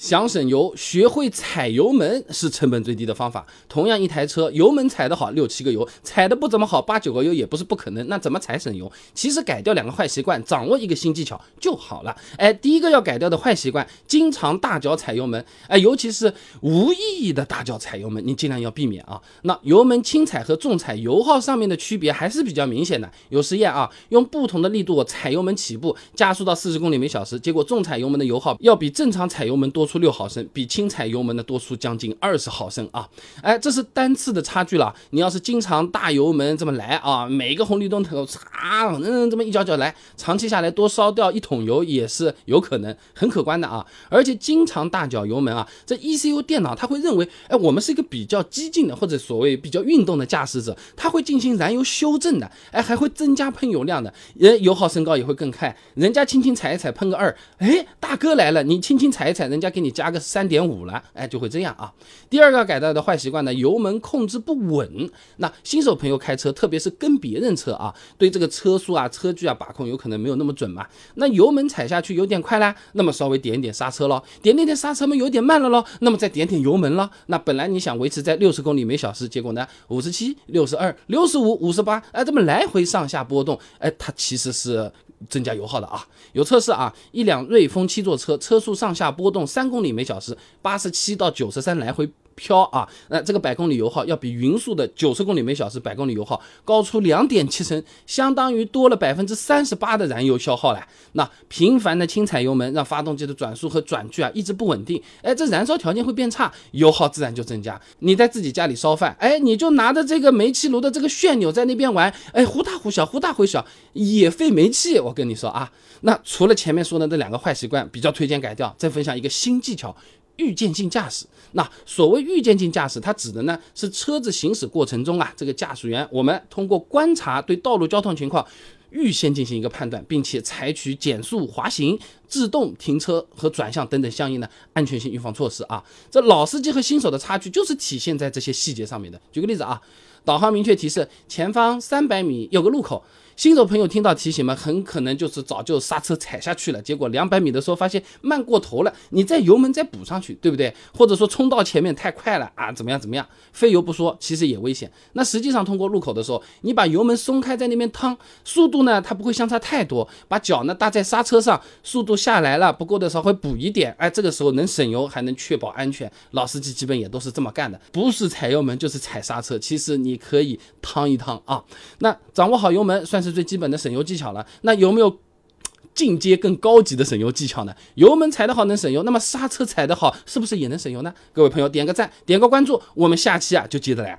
想省油，学会踩油门是成本最低的方法。同样一台车，油门踩得好，六七个油；踩得不怎么好，八九个油也不是不可能。那怎么踩省油？其实改掉两个坏习惯，掌握一个新技巧就好了。哎，第一个要改掉的坏习惯，经常大脚踩油门，哎，尤其是无意义的大脚踩油门，你尽量要避免啊。那油门轻踩和重踩，油耗上面的区别还是比较明显的。有实验啊，用不同的力度踩油门起步，加速到四十公里每小时，结果重踩油门的油耗要比正常踩油门多。出六毫升，比轻踩油门的多出将近二十毫升啊！哎，这是单次的差距了。你要是经常大油门这么来啊，每一个红绿灯头擦，嗯，这么一脚脚来，长期下来多烧掉一桶油也是有可能，很可观的啊！而且经常大脚油门啊，这 ECU 电脑它会认为，哎，我们是一个比较激进的或者所谓比较运动的驾驶者，它会进行燃油修正的，哎，还会增加喷油量的，人油耗升高也会更快。人家轻轻踩一踩喷个二，哎，大哥来了，你轻轻踩一踩，人家给。你加个三点五了，哎，就会这样啊。第二个改掉的坏习惯呢，油门控制不稳。那新手朋友开车，特别是跟别人车啊，对这个车速啊、车距啊把控有可能没有那么准嘛。那油门踩下去有点快啦，那么稍微点一点刹车咯，点点点刹车嘛有点慢了咯，那么再点点油门咯。那本来你想维持在六十公里每小时，结果呢，五十七、六十二、六十五、五十八，哎，这么来回上下波动，哎，它其实是。增加油耗的啊，有测试啊，一辆瑞风七座车，车速上下波动三公里每小时，八十七到九十三来回。飘啊，那这个百公里油耗要比匀速的九十公里每小时百公里油耗高出两点七升，相当于多了百分之三十八的燃油消耗了。那频繁的轻踩油门，让发动机的转速和转距啊一直不稳定，哎，这燃烧条件会变差，油耗自然就增加。你在自己家里烧饭，哎，你就拿着这个煤气炉的这个旋钮在那边玩，哎，忽大忽小，忽大忽小，也费煤气。我跟你说啊，那除了前面说的这两个坏习惯，比较推荐改掉，再分享一个新技巧。预见性驾驶，那所谓预见性驾驶，它指的呢是车子行驶过程中啊，这个驾驶员我们通过观察对道路交通情况，预先进行一个判断，并且采取减速、滑行、自动停车和转向等等相应的安全性预防措施啊。这老司机和新手的差距就是体现在这些细节上面的。举个例子啊，导航明确提示前方三百米有个路口。新手朋友听到提醒嘛，很可能就是早就刹车踩下去了，结果两百米的时候发现慢过头了，你再油门再补上去，对不对？或者说冲到前面太快了啊，怎么样怎么样？费油不说，其实也危险。那实际上通过路口的时候，你把油门松开在那边趟，速度呢它不会相差太多，把脚呢搭在刹车上，速度下来了不够的时候会补一点，哎，这个时候能省油还能确保安全。老司机基本也都是这么干的，不是踩油门就是踩刹车，其实你可以趟一趟啊。那掌握好油门算是。最基本的省油技巧了，那有没有进阶更高级的省油技巧呢？油门踩得好能省油，那么刹车踩得好是不是也能省油呢？各位朋友点个赞，点个关注，我们下期啊就接着来。